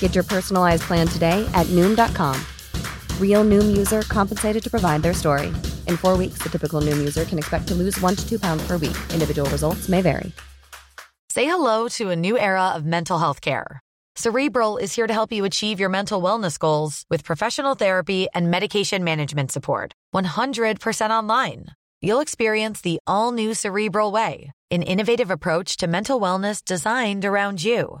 Get your personalized plan today at Noom.com. Real Noom user compensated to provide their story. In four weeks, the typical Noom user can expect to lose one to two pounds per week. Individual results may vary. Say hello to a new era of mental health care. Cerebral is here to help you achieve your mental wellness goals with professional therapy and medication management support. 100% online. You'll experience the all new Cerebral Way, an innovative approach to mental wellness designed around you.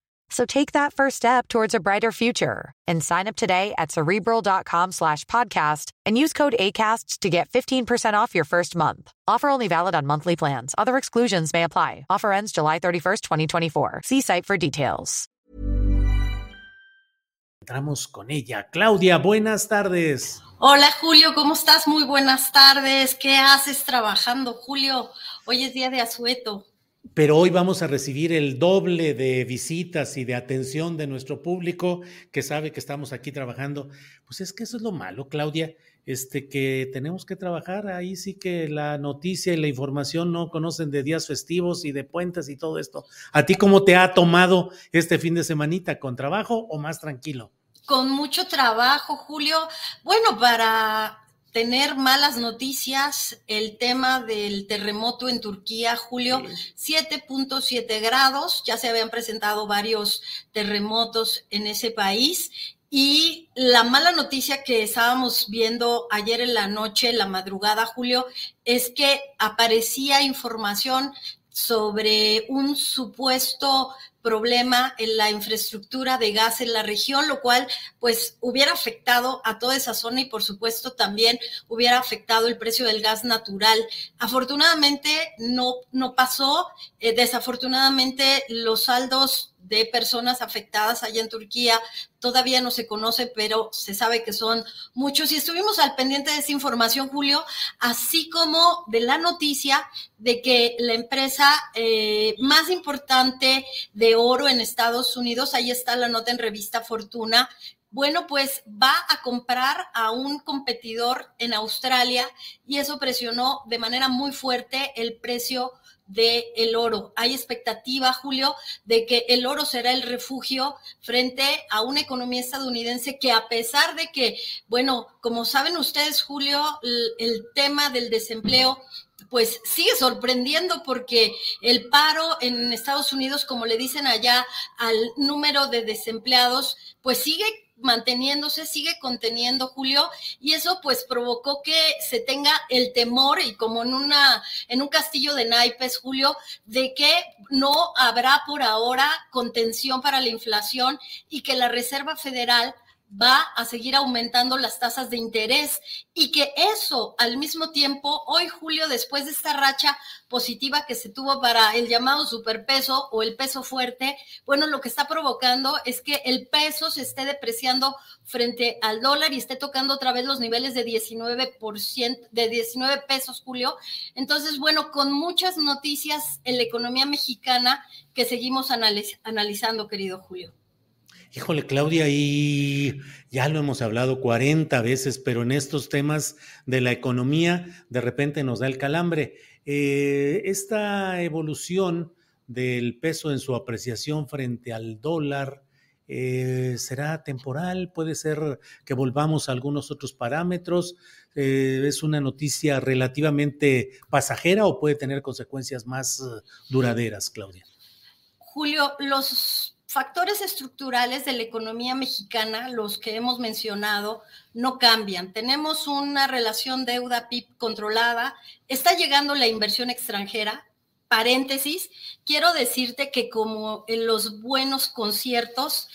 So take that first step towards a brighter future and sign up today at cerebral.com slash podcast and use code ACasts to get 15% off your first month. Offer only valid on monthly plans. Other exclusions may apply. Offer ends July 31st, 2024. See site for details. Entramos con ella. Claudia, buenas tardes. Hola Julio, ¿cómo estás? Muy buenas tardes. ¿Qué haces trabajando, Julio? Hoy es día de asueto pero hoy vamos a recibir el doble de visitas y de atención de nuestro público que sabe que estamos aquí trabajando. Pues es que eso es lo malo, Claudia, este que tenemos que trabajar ahí sí que la noticia y la información no conocen de días festivos y de puentes y todo esto. ¿A ti cómo te ha tomado este fin de semanita con trabajo o más tranquilo? Con mucho trabajo, Julio. Bueno, para tener malas noticias, el tema del terremoto en Turquía, Julio, 7.7 grados, ya se habían presentado varios terremotos en ese país. Y la mala noticia que estábamos viendo ayer en la noche, la madrugada, Julio, es que aparecía información sobre un supuesto problema en la infraestructura de gas en la región, lo cual pues hubiera afectado a toda esa zona y por supuesto también hubiera afectado el precio del gas natural. Afortunadamente no, no pasó, eh, desafortunadamente los saldos de personas afectadas allá en Turquía. Todavía no se conoce, pero se sabe que son muchos. Y estuvimos al pendiente de esa información, Julio, así como de la noticia de que la empresa eh, más importante de oro en Estados Unidos, ahí está la nota en revista Fortuna, bueno, pues va a comprar a un competidor en Australia y eso presionó de manera muy fuerte el precio del el oro. Hay expectativa, Julio, de que el oro será el refugio frente a una economía estadounidense que a pesar de que, bueno, como saben ustedes, Julio, el, el tema del desempleo pues sigue sorprendiendo porque el paro en Estados Unidos, como le dicen allá al número de desempleados, pues sigue manteniéndose, sigue conteniendo, Julio, y eso pues provocó que se tenga el temor y como en una en un castillo de naipes, Julio, de que no habrá por ahora contención para la inflación y que la Reserva Federal va a seguir aumentando las tasas de interés y que eso al mismo tiempo, hoy Julio, después de esta racha positiva que se tuvo para el llamado superpeso o el peso fuerte, bueno, lo que está provocando es que el peso se esté depreciando frente al dólar y esté tocando otra vez los niveles de 19%, de 19 pesos, Julio. Entonces, bueno, con muchas noticias en la economía mexicana que seguimos analizando, querido Julio. Híjole, Claudia, y ya lo hemos hablado 40 veces, pero en estos temas de la economía, de repente nos da el calambre. Eh, esta evolución del peso en su apreciación frente al dólar, eh, ¿será temporal? ¿Puede ser que volvamos a algunos otros parámetros? Eh, ¿Es una noticia relativamente pasajera o puede tener consecuencias más duraderas, Claudia? Julio, los factores estructurales de la economía mexicana, los que hemos mencionado, no cambian. Tenemos una relación deuda-PIB controlada, está llegando la inversión extranjera. Paréntesis, quiero decirte que como en los buenos conciertos,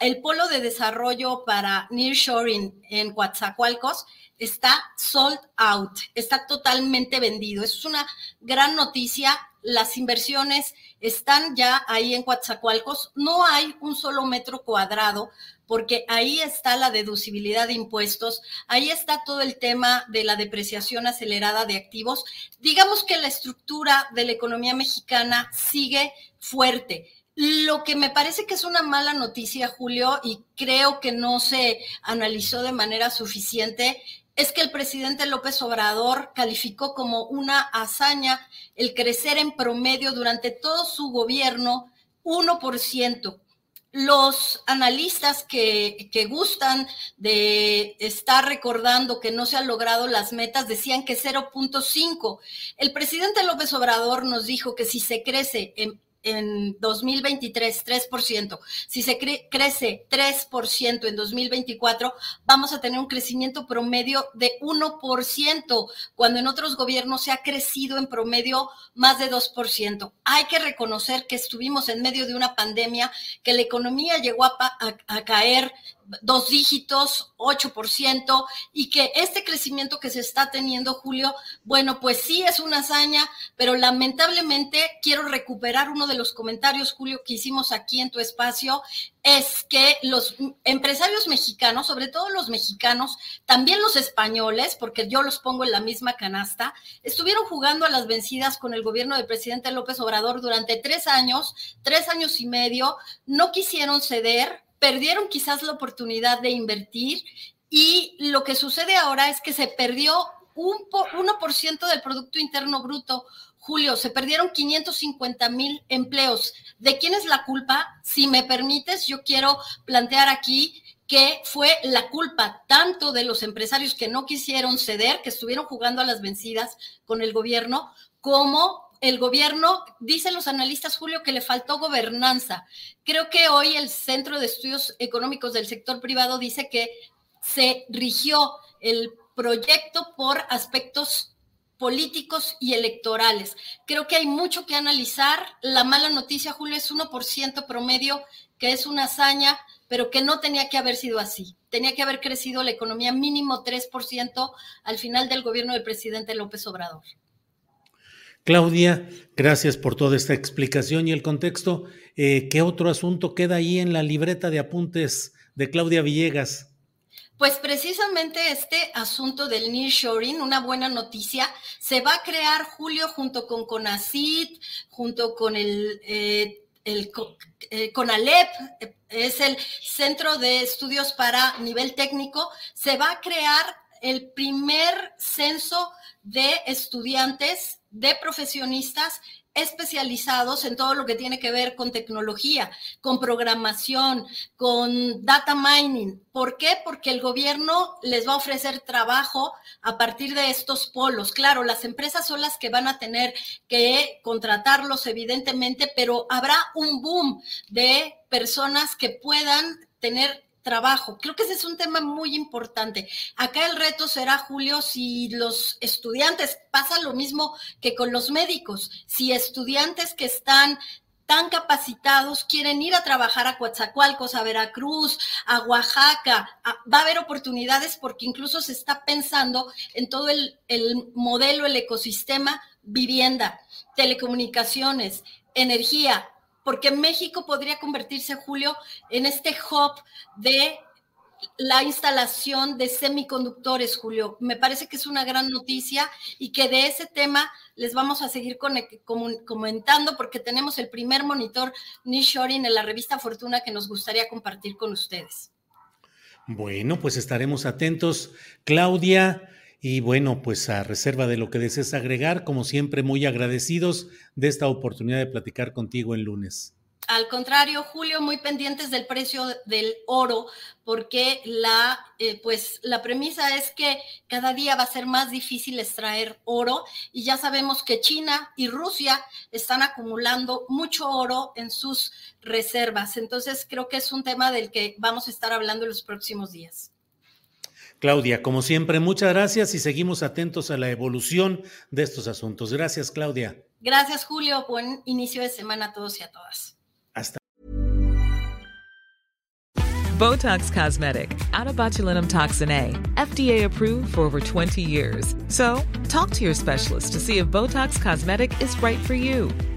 el polo de desarrollo para nearshoring en Coatzacoalcos está sold out, está totalmente vendido. Es una gran noticia. Las inversiones están ya ahí en Coatzacoalcos. No hay un solo metro cuadrado porque ahí está la deducibilidad de impuestos, ahí está todo el tema de la depreciación acelerada de activos. Digamos que la estructura de la economía mexicana sigue fuerte. Lo que me parece que es una mala noticia, Julio, y creo que no se analizó de manera suficiente, es que el presidente López Obrador calificó como una hazaña el crecer en promedio durante todo su gobierno 1%. Los analistas que, gustan de estar recordando que no se han logrado las metas decían que 0.5. El presidente López Obrador nos dijo que si se crece en en 2023 3%, si se crece 3% en 2024, vamos a tener un crecimiento promedio de 1%, cuando en otros gobiernos se ha crecido en promedio más de 2%. Hay que reconocer que estuvimos en medio de una pandemia, que la economía llegó a, a, a caer dos dígitos, 8%, y que este crecimiento que se está teniendo, Julio, bueno, pues sí es una hazaña, pero lamentablemente quiero recuperar uno de los comentarios, Julio, que hicimos aquí en tu espacio, es que los empresarios mexicanos, sobre todo los mexicanos, también los españoles, porque yo los pongo en la misma canasta, estuvieron jugando a las vencidas con el gobierno del presidente López Obrador durante tres años, tres años y medio, no quisieron ceder, perdieron quizás la oportunidad de invertir y lo que sucede ahora es que se perdió un 1% del Producto Interno Bruto. Julio, se perdieron 550 mil empleos. ¿De quién es la culpa? Si me permites, yo quiero plantear aquí que fue la culpa tanto de los empresarios que no quisieron ceder, que estuvieron jugando a las vencidas con el gobierno, como el gobierno, dicen los analistas, Julio, que le faltó gobernanza. Creo que hoy el Centro de Estudios Económicos del Sector Privado dice que se rigió el proyecto por aspectos políticos y electorales. Creo que hay mucho que analizar. La mala noticia, Julio, es 1% promedio, que es una hazaña, pero que no tenía que haber sido así. Tenía que haber crecido la economía mínimo 3% al final del gobierno del presidente López Obrador. Claudia, gracias por toda esta explicación y el contexto. Eh, ¿Qué otro asunto queda ahí en la libreta de apuntes de Claudia Villegas? Pues precisamente este asunto del nearshoring, una buena noticia, se va a crear, Julio, junto con CONACIT, junto con el, eh, el eh, CONALEP, es el Centro de Estudios para Nivel Técnico, se va a crear el primer censo de estudiantes de profesionistas especializados en todo lo que tiene que ver con tecnología, con programación, con data mining. ¿Por qué? Porque el gobierno les va a ofrecer trabajo a partir de estos polos. Claro, las empresas son las que van a tener que contratarlos, evidentemente, pero habrá un boom de personas que puedan tener trabajo. Creo que ese es un tema muy importante. Acá el reto será, Julio, si los estudiantes, pasa lo mismo que con los médicos, si estudiantes que están tan capacitados quieren ir a trabajar a Coatzacoalcos, a Veracruz, a Oaxaca, va a haber oportunidades porque incluso se está pensando en todo el, el modelo, el ecosistema, vivienda, telecomunicaciones, energía, porque México podría convertirse, Julio, en este hub de la instalación de semiconductores, Julio. Me parece que es una gran noticia y que de ese tema les vamos a seguir comentando porque tenemos el primer monitor Nishoring en la revista Fortuna que nos gustaría compartir con ustedes. Bueno, pues estaremos atentos. Claudia, y bueno, pues a reserva de lo que desees agregar, como siempre, muy agradecidos de esta oportunidad de platicar contigo el lunes. Al contrario, Julio, muy pendientes del precio del oro, porque la, eh, pues, la premisa es que cada día va a ser más difícil extraer oro y ya sabemos que China y Rusia están acumulando mucho oro en sus reservas. Entonces, creo que es un tema del que vamos a estar hablando en los próximos días. Claudia, como siempre, muchas gracias y seguimos atentos a la evolución de estos asuntos. Gracias, Claudia. Gracias, Julio. Buen inicio de semana a todos y a todas. Hasta. Botox Cosmetic, out of botulinum toxin A, FDA approved for over 20 years. So, talk to your specialist to see if Botox Cosmetic is right for you.